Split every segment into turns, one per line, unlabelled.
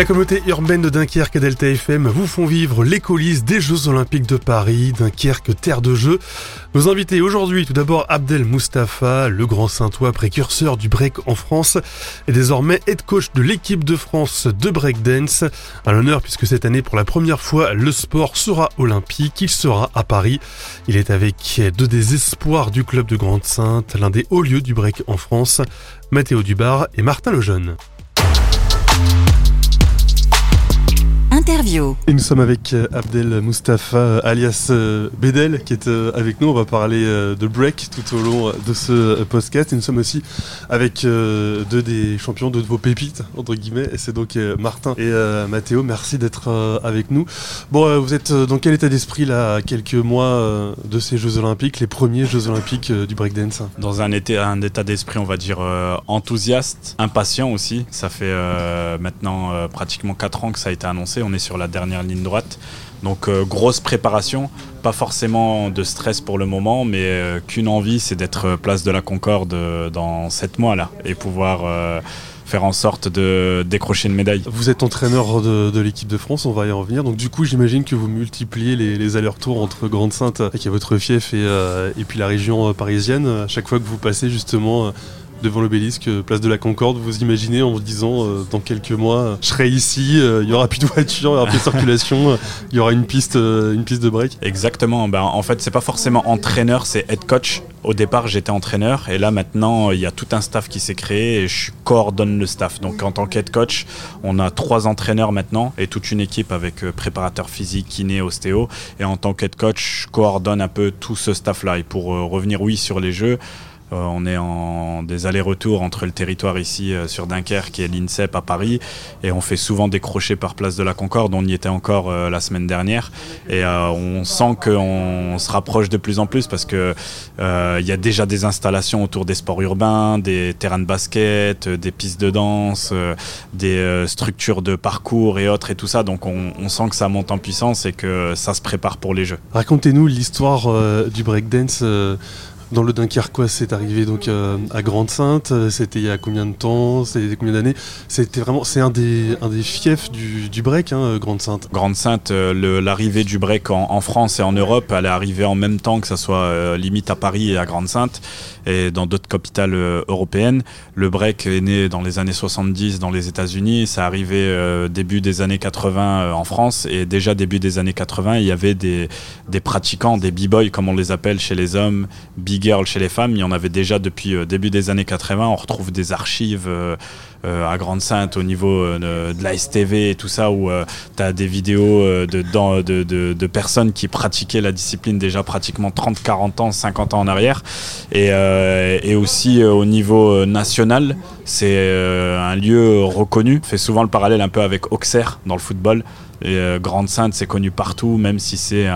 La communauté urbaine de Dunkerque et Delta FM vous font vivre les coulisses des Jeux Olympiques de Paris, Dunkerque, terre de jeu. Nos invités aujourd'hui, tout d'abord Abdel Mustafa, le grand saintois précurseur du break en France, et désormais head coach de l'équipe de France de breakdance. À l'honneur puisque cette année, pour la première fois, le sport sera olympique, il sera à Paris. Il est avec deux des espoirs du club de Grande-Sainte, l'un des hauts lieux du break en France, Mathéo Dubar et Martin Lejeune. Et nous sommes avec euh, Abdel Mustafa, euh, alias euh, Bedel, qui est avec nous. On va parler de break tout au long de ce podcast. Et nous sommes aussi avec deux des champions, deux de vos pépites, entre guillemets. Et c'est donc Martin et Mathéo. Merci d'être avec nous. Bon, vous êtes dans quel état d'esprit là, à quelques mois de ces Jeux Olympiques, les premiers Jeux Olympiques du breakdance?
Dans un état, un état d'esprit, on va dire, enthousiaste, impatient aussi. Ça fait maintenant pratiquement 4 ans que ça a été annoncé. On est sur la dernière ligne droite. Donc euh, grosse préparation, pas forcément de stress pour le moment, mais euh, qu'une envie, c'est d'être euh, place de la Concorde dans sept mois là et pouvoir faire en sorte de décrocher une médaille.
Vous êtes entraîneur de, l'équipe de France, on va y en revenir. Donc du coup, j'imagine que vous multipliez les, allers-retours entre Grande-Sainte, qui est votre fief, et, et puis la région parisienne. À chaque fois que vous passez justement devant l'obélisque, euh, place de la Concorde, vous imaginez en vous disant euh, dans quelques mois, je serai ici, euh, il y aura plus de voitures, il y aura plus de circulation, il y aura une piste, une piste de break.
Exactement. Ben, en fait, c'est pas forcément entraîneur, c'est head coach. Au départ, j'étais entraîneur et là maintenant, il y a tout un staff qui s'est créé et je coordonne le staff. Donc en tant qu'head coach, on a trois entraîneurs maintenant et toute une équipe avec préparateur physique, kiné, ostéo. Et en tant qu'head coach, je coordonne un peu tout ce staff-là. Et pour revenir, oui, sur les jeux, euh, on est en des allers-retours entre le territoire ici euh, sur Dunkerque et l'INSEP à Paris et on fait souvent des crochets par place de la Concorde. On y était encore euh, la semaine dernière et on sent qu'on se rapproche de plus en plus parce que il y a déjà des installations autour des sports urbains, des terrains de basket, des pistes de danse, des structures de parcours et autres et tout ça. Donc on, on, sent que ça monte en puissance et que ça se prépare pour les Jeux.
Racontez-nous l'histoire du breakdance dans le Dunkerquois, c'est arrivé donc euh, à Grande-Sainte. C'était il y a combien de temps C'était combien d'années? C'était vraiment, c'est un des, fiefs du, du break, hein, Grande-Sainte.
Grande-Sainte, euh, l'arrivée du break en, France et en Europe, elle est arrivée en même temps que ça soit euh, limite à Paris et à Grande-Sainte et dans d'autres capitales européennes. Le break est né dans les années 70 dans les États-Unis. Ça arrivé début des années 80 en France et déjà début des années 80, il y avait des, des pratiquants, des b-boys comme on les appelle chez les hommes, big girl chez les femmes, il y en avait déjà depuis euh, début des années 80. On retrouve des archives euh, euh, à Grande-Sainte au niveau de, la STV et tout ça, où tu as des vidéos de, de, de, personnes qui pratiquaient la discipline déjà pratiquement 30, 40 ans, 50 ans en arrière. Et, et aussi au niveau national, c'est un lieu reconnu. On fait souvent le parallèle un peu avec Auxerre dans le football. Et euh, Grande-Sainte, c'est connu partout, même si c'est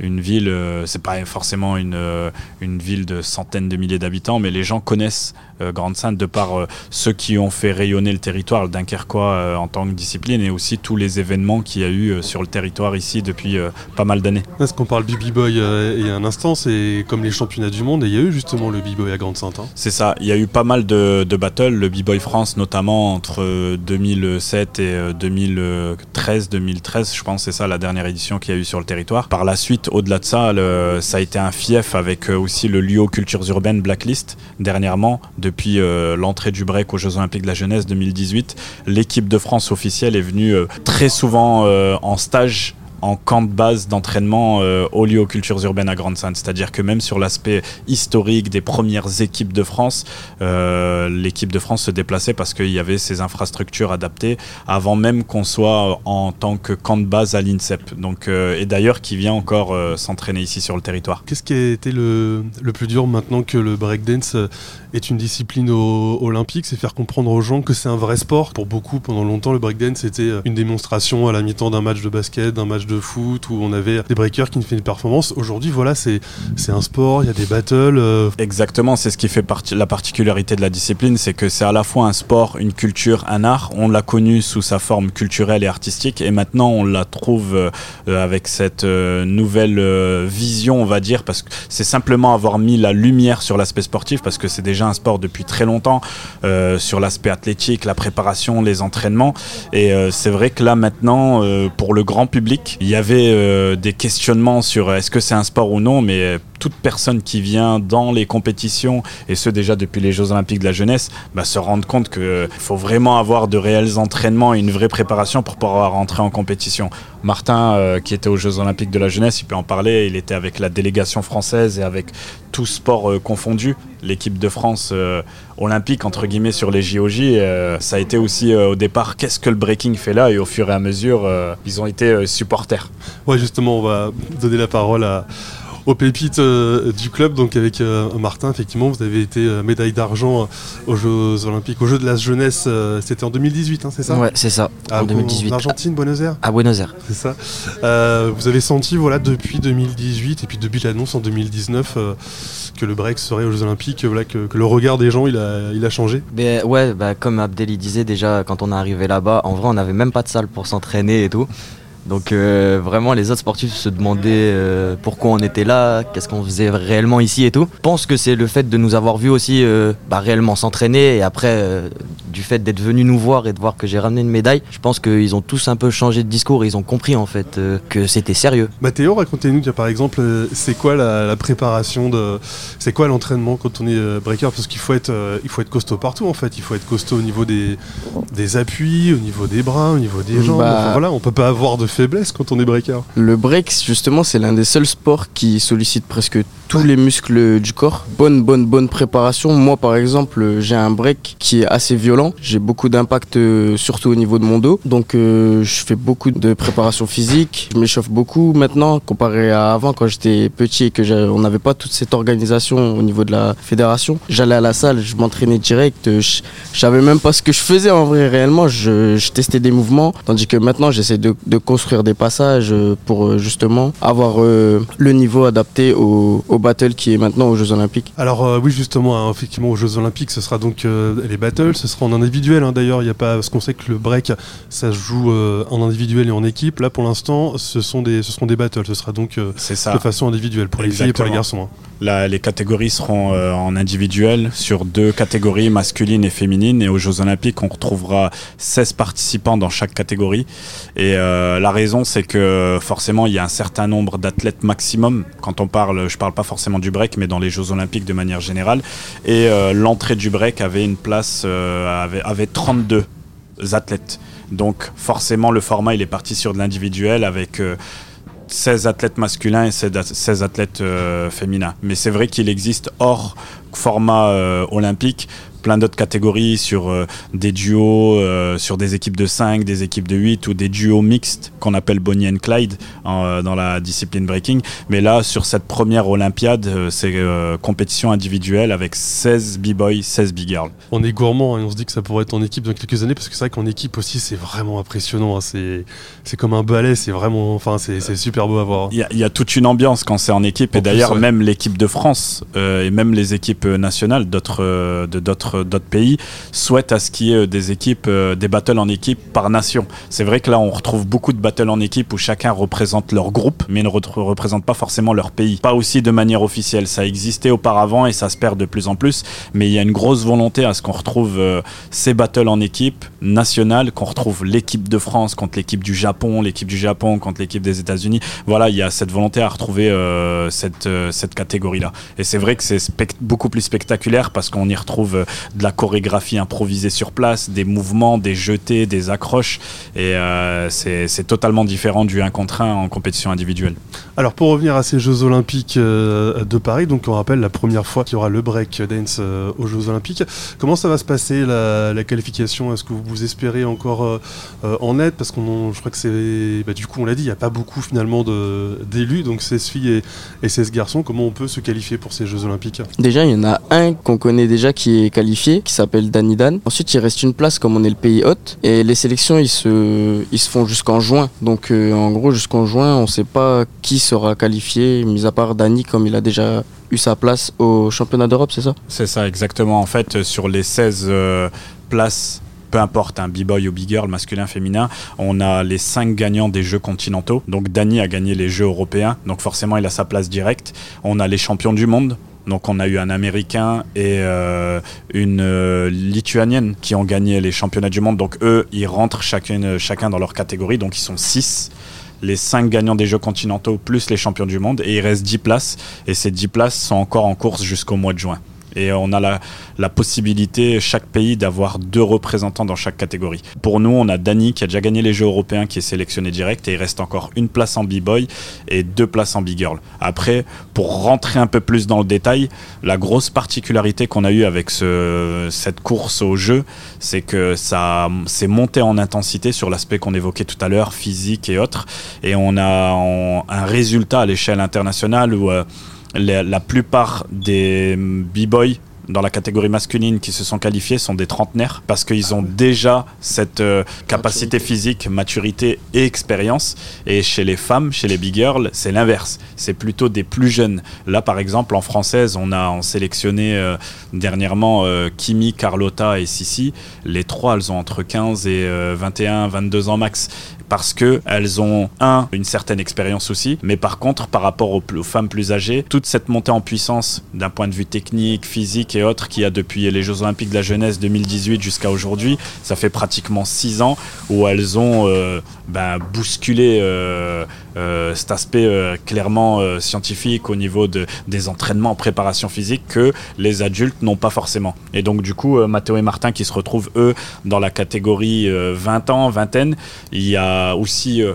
une ville, euh, c'est pas forcément une, euh, une ville de centaines de milliers d'habitants, mais les gens connaissent Grande-Sainte de par ceux qui ont fait rayonner le territoire, le Dunkerquois en tant que discipline, et aussi tous les événements qu'il y a eu sur le territoire ici depuis pas mal d'années.
Est-ce qu'on parle du B-Boy il y a un instant, c'est comme les championnats du monde, et il y a eu justement le B-Boy à Grande-Sainte. Hein.
C'est ça, il y a eu pas mal de, de battles, le B-Boy France notamment entre 2007 et 2013 2013, je pense, c'est ça la dernière édition qu'il y a eu sur le territoire. Par la suite, au-delà de ça, ça a été un fief avec euh, aussi le Lio Cultures Urbaines Blacklist dernièrement, depuis euh, l'entrée du break aux Jeux Olympiques de la Jeunesse 2018. L'équipe de France officielle est venue euh, très souvent en stage en camp de base d'entraînement euh, au lieu aux cultures urbaines à Grande-Sainte. C'est-à-dire que même sur l'aspect historique des premières équipes de France, euh, l'équipe de France se déplaçait parce qu'il y avait ces infrastructures adaptées avant même qu'on soit en tant que camp de base à l'INSEP. Donc, euh, et d'ailleurs qui vient encore s'entraîner ici sur le territoire.
Qu'est-ce qui a été le, le, plus dur maintenant que le breakdance est une discipline olympique? C'est faire comprendre aux gens que c'est un vrai sport. Pour beaucoup, pendant longtemps, le breakdance était une démonstration à la mi-temps d'un match de basket, d'un match de foot où on avait des breakers qui faisaient une performance. Aujourd'hui, voilà, c'est un sport, il y a des battles. euh,
Exactement, c'est ce qui fait partie, la particularité de la discipline, c'est que c'est à la fois un sport, une culture, un art. On l'a connu sous sa forme culturelle et artistique, et maintenant on la trouve euh, avec cette euh, nouvelle vision, on va dire, parce que c'est simplement avoir mis la lumière sur l'aspect sportif, parce que c'est déjà un sport depuis très longtemps, sur l'aspect athlétique, la préparation, les entraînements. Et c'est vrai que là maintenant, pour le grand public, il y avait euh, des questionnements sur est-ce que c'est un sport ou non, mais euh, toute personne qui vient dans les compétitions, et ce déjà depuis les Jeux Olympiques de la jeunesse, bah, se rendre compte qu'il faut vraiment avoir de réels entraînements et une vraie préparation pour pouvoir rentrer en compétition. Martin, euh, qui était aux Jeux Olympiques de la jeunesse, il peut en parler, il était avec la délégation française et avec tout sport euh, confondu, l'équipe de France euh, olympique, entre guillemets, sur les JOJ. euh, ça a été aussi euh, au départ, qu'est-ce que le breaking fait là? Et au fur et à mesure, euh, ils ont été euh, supporters.
Ouais, justement, on va donner la parole à, aux pépites euh, du club. Donc, avec euh, Martin, effectivement, vous avez été euh, médaille d'argent aux Jeux Olympiques, aux Jeux de la jeunesse. C'était en 2018, hein, c'est ça?
Ouais, c'est ça,
Ah,
en 2018.
En Argentine, Buenos Aires?
À Buenos Aires.
C'est ça. Vous avez senti, voilà, depuis 2018 et puis depuis l'annonce en 2019 euh, que le break serait aux Jeux Olympiques, voilà, que, que le regard des gens, il a, il a changé?
Mais ouais, bah, comme Abdel il disait déjà, quand on est arrivé là-bas, en vrai, on n'avait même pas de salle pour s'entraîner et tout. Donc euh, vraiment, les autres sportifs se demandaient euh, pourquoi on était là, qu'est-ce qu'on faisait réellement ici et tout. Je pense que c'est le fait de nous avoir vus aussi euh, bah, réellement s'entraîner et après euh, du fait d'être venus nous voir et de voir que j'ai ramené une médaille, je pense qu'ils ont tous un peu changé de discours. Ils ont compris en fait euh, que c'était sérieux.
Mathéo, racontez-nous, tiens, par exemple, euh, c'est quoi la, la préparation de, c'est quoi l'entraînement quand on est euh, breaker? Parce qu'il faut être, euh, il faut être costaud partout en fait. Il faut être costaud au niveau des, des appuis, au niveau des bras, au niveau des jambes.
Bah-
Enfin, voilà, on peut pas avoir de faiblesse quand on est breaker.
Le break, justement, c'est l'un des seuls sports qui sollicite presque tous les muscles du corps. Bonne, bonne, bonne préparation. Moi, par exemple, j'ai un break qui est assez violent. J'ai beaucoup d'impact, euh, surtout au niveau de mon dos. Donc, euh, je fais beaucoup de préparation physique. Je m'échauffe beaucoup maintenant, comparé à avant, quand j'étais petit et que on n'avait pas toute cette organisation au niveau de la fédération. J'allais à la salle, je m'entraînais direct. euh, Je, je savais même pas ce que je faisais en vrai, réellement. Je, testais des mouvements. Tandis que maintenant, j'essaie de, construire des passages pour justement avoir le niveau adapté au, au battle qui est maintenant aux Jeux Olympiques.
Alors oui, justement, hein, effectivement, aux Jeux Olympiques, ce sera donc les battles, ce sera en individuel. hein, D'ailleurs, il y a pas, parce qu'on sait que le break, ça se joue euh, en individuel et en équipe. Là, pour l'instant, ce sont des, ce seront des battles. Ce sera donc euh,
ça.
de façon individuelle pour les filles et pour les garçons. hein.
Là, les catégories seront euh, en individuel sur deux catégories, masculines et féminines. Et aux Jeux Olympiques, on retrouvera 16 participants dans chaque catégorie. Et euh, la raison, c'est que forcément, il y a un certain nombre d'athlètes maximum. Quand on parle, je parle pas forcément du break, mais dans les Jeux Olympiques de manière générale. Et l'entrée du break avait une place, euh, avait, avait 32 athlètes. Donc forcément, le format, il est parti sur de l'individuel avec... euh, 16 athlètes masculins et 16 at- 16 athlètes euh, féminins. Mais c'est vrai qu'il existe hors format euh, olympique plein d'autres catégories sur euh, des duos, euh, sur des équipes de 5, des équipes de 8 ou des duos mixtes qu'on appelle Bonnie and Clyde en, euh, dans la discipline breaking. Mais là, sur cette première Olympiade, c'est compétition individuelle avec 16 b-boys, 16 b-girls.
On est gourmand hein, et on se dit que ça pourrait être en équipe dans quelques années parce que c'est vrai qu'en équipe aussi c'est vraiment impressionnant. hein, c'est comme un ballet, c'est vraiment, enfin c'est super beau à voir.
Il y, a- il y a toute une ambiance quand c'est en équipe. Et d'ailleurs,
ouais.
même l'équipe de France et même les équipes nationales d'autres de d'autres d'autres pays souhaitent à ce qu'il y ait des équipes, euh, des battles en équipe par nation. C'est vrai que là, on retrouve beaucoup de battles en équipe où chacun représente leur groupe, mais ne re- représente pas forcément leur pays. Pas aussi de manière officielle. Ça existait auparavant et ça se perd de plus en plus. Mais il y a une grosse volonté à ce qu'on retrouve euh, ces battles en équipe nationale, qu'on retrouve l'équipe de France contre l'équipe du Japon, l'équipe du Japon contre l'équipe des États-Unis. Voilà, il y a cette volonté à retrouver euh, cette, euh, cette catégorie-là. Et c'est vrai que c'est beaucoup plus spectaculaire parce qu'on y retrouve euh, de la chorégraphie improvisée sur place, des mouvements, des jetés, des accroches. Et euh, c'est c'est totalement différent du 1 contre 1 en compétition individuelle.
Alors pour revenir à ces Jeux Olympiques euh, de Paris, donc on rappelle la première fois qu'il y aura le break dance euh, aux Jeux Olympiques. Comment ça va se passer la, la qualification? Est-ce que vous, vous espérez encore en être? Parce qu'on, je crois que c'est, bah, du coup on l'a dit, il n'y a pas beaucoup finalement d'élus, donc 16 filles et, et 16 garçons. Comment on peut se qualifier pour ces Jeux Olympiques?
Déjà, il y en a un qu'on connaît déjà qui est qualifié qui s'appelle Danny Dan. Ensuite, il reste une place comme on est le pays hôte. Et les sélections, ils se, ils se font jusqu'en juin. Donc, euh, en gros, jusqu'en juin, on ne sait pas qui sera qualifié, mis à part Danny, comme il a déjà eu sa place au championnat d'Europe, c'est ça?
C'est ça, exactement. En fait, sur les 16 euh, places peu importe, un b-boy ou big girl, masculin, féminin, on a les 5 gagnants des Jeux continentaux. Donc Dany a gagné les Jeux européens, donc forcément il a sa place directe. On a les champions du monde, donc on a eu un Américain et euh, une euh, Lituanienne qui ont gagné les championnats du monde. Donc eux, ils rentrent chacun dans leur catégorie, donc ils sont 6 les 5 gagnants des Jeux continentaux plus les champions du monde et il reste 10 places et ces 10 places sont encore en course jusqu'au mois de juin. Et on a la, la possibilité, chaque pays, d'avoir deux représentants dans chaque catégorie. Pour nous, on a Dani qui a déjà gagné les Jeux européens, qui est sélectionné direct, et il reste encore une place en B-Boy et deux places en B-Girl. Après, pour rentrer un peu plus dans le détail, la grosse particularité qu'on a eue avec ce, cette course au jeu, c'est que ça s'est monté en intensité sur l'aspect qu'on évoquait tout à l'heure, physique et autres. Et on a un résultat à l'échelle internationale où... Euh, la, plupart des b-boys dans la catégorie masculine qui se sont qualifiés sont des trentenaires parce qu'ils ont déjà cette euh, capacité physique, maturité et expérience. Et chez les femmes, chez les big girls, c'est l'inverse. C'est plutôt des plus jeunes. Là, par exemple, en française, on a en sélectionné euh, dernièrement euh, Kimi, Carlotta et Sissi. Les trois, elles ont entre 15 et 21, 22 ans max parce que elles ont un une certaine expérience aussi, mais par contre par rapport aux, femmes plus âgées, toute cette montée en puissance d'un point de vue technique, physique et autres qu'il y a depuis les Jeux Olympiques de la jeunesse 2018 jusqu'à aujourd'hui, ça fait pratiquement six ans où elles ont euh, ben, bousculé euh, euh, cet aspect clairement scientifique au niveau de, des entraînements en préparation physique que les adultes n'ont pas forcément. Et donc du coup, Mathéo et Martin qui se retrouvent eux dans la catégorie 20 ans, vingtaine, il y a aussi euh,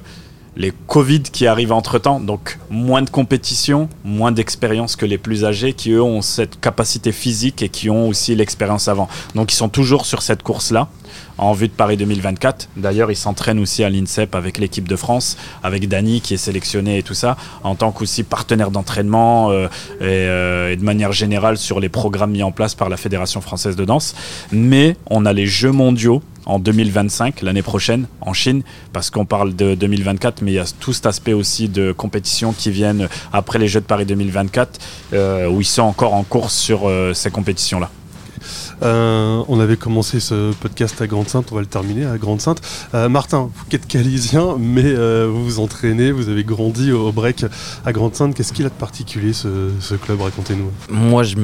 les Covid qui arrivent entre temps, donc moins de compétition, moins d'expérience que les plus âgés qui eux ont cette capacité physique et qui ont aussi l'expérience avant. Donc ils sont toujours sur cette course-là en vue de Paris 2024. D'ailleurs, ils s'entraînent aussi à l'INSEP avec l'équipe de France, avec Dany qui est sélectionné et tout ça, en tant qu'aussi partenaire d'entraînement euh, euh, et, de manière générale sur les programmes mis en place par la Fédération française de danse. Mais on a les Jeux mondiaux en 2025, l'année prochaine, en Chine, parce qu'on parle de 2024, mais il y a tout cet aspect aussi de compétition qui viennent après les Jeux de Paris 2024, euh, où ils sont encore en course sur ces compétitions-là.
Euh, on avait commencé ce podcast à Grande-Sainte, on va le terminer à Grande-Sainte. Euh, Martin, vous êtes calisien, mais euh, vous vous entraînez, vous avez grandi au, break à Grande-Sainte. Qu'est-ce qu'il a de particulier ce, club Racontez-nous.
Moi, je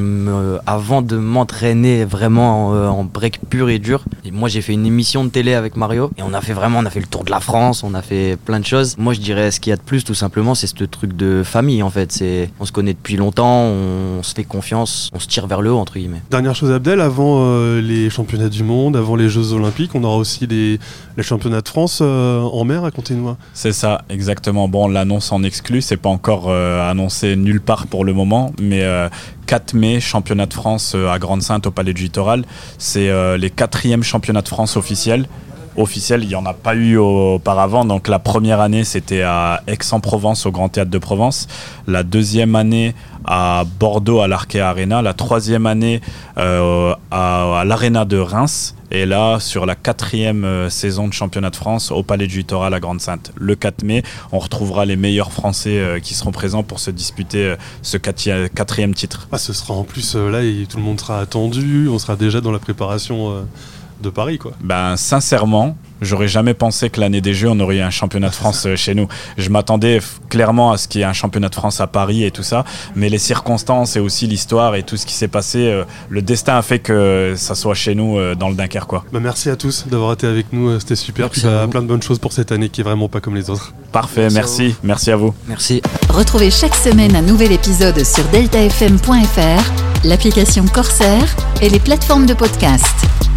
avant de m'entraîner vraiment en, break pur et dur, moi j'ai fait une émission de télé avec Mario et on a fait vraiment, on a fait le tour de la France, on a fait plein de choses. Moi, je dirais ce qu'il y a de plus, tout simplement, c'est ce truc de famille en fait. C'est, on se connaît depuis longtemps, on se fait confiance, on se tire vers le haut entre guillemets.
Dernière chose, Abdel, avant euh, les championnats du monde, avant les Jeux Olympiques, on aura aussi les, championnats de France euh, en mer, racontez-nous.
C'est ça, exactement. Bon, l'annonce en exclut, c'est pas encore euh, annoncé nulle part pour le moment, mais 4 mai, championnat de France à Grande-Sainte au Palais du Littoral. C'est les quatrièmes championnats de France officiels officiels, il n'y en a pas eu auparavant. Donc la première année, c'était à Aix-en-Provence, au Grand Théâtre de Provence. La deuxième année, à Bordeaux à l'Arkea Arena, la troisième année euh, à, l'Arena de Reims, et là sur la quatrième euh, saison de championnat de France au Palais du Littoral à Grande-Sainte. Le 4 mai, on retrouvera les meilleurs Français euh, qui seront présents pour se disputer ce quatrième titre.
Ah, ce sera en plus là, tout le monde sera attendu, on sera déjà dans la préparation de Paris, quoi.
Ben, sincèrement, j'aurais jamais pensé que l'année des Jeux, on aurait eu un championnat de France euh, chez nous. Je m'attendais clairement à ce qu'il y ait un championnat de France à Paris et tout ça, mais les circonstances et aussi l'histoire et tout ce qui s'est passé, euh, le destin a fait que ça soit chez nous euh, dans le Dunkerque, quoi.
Ben, merci à tous d'avoir été avec nous, c'était super. Puis bah, plein de bonnes choses pour cette année qui est vraiment pas comme les autres.
Parfait, merci, merci à vous.
Merci.
Retrouvez chaque semaine un nouvel épisode sur deltafm.fr, l'application Corsair et les plateformes de podcast.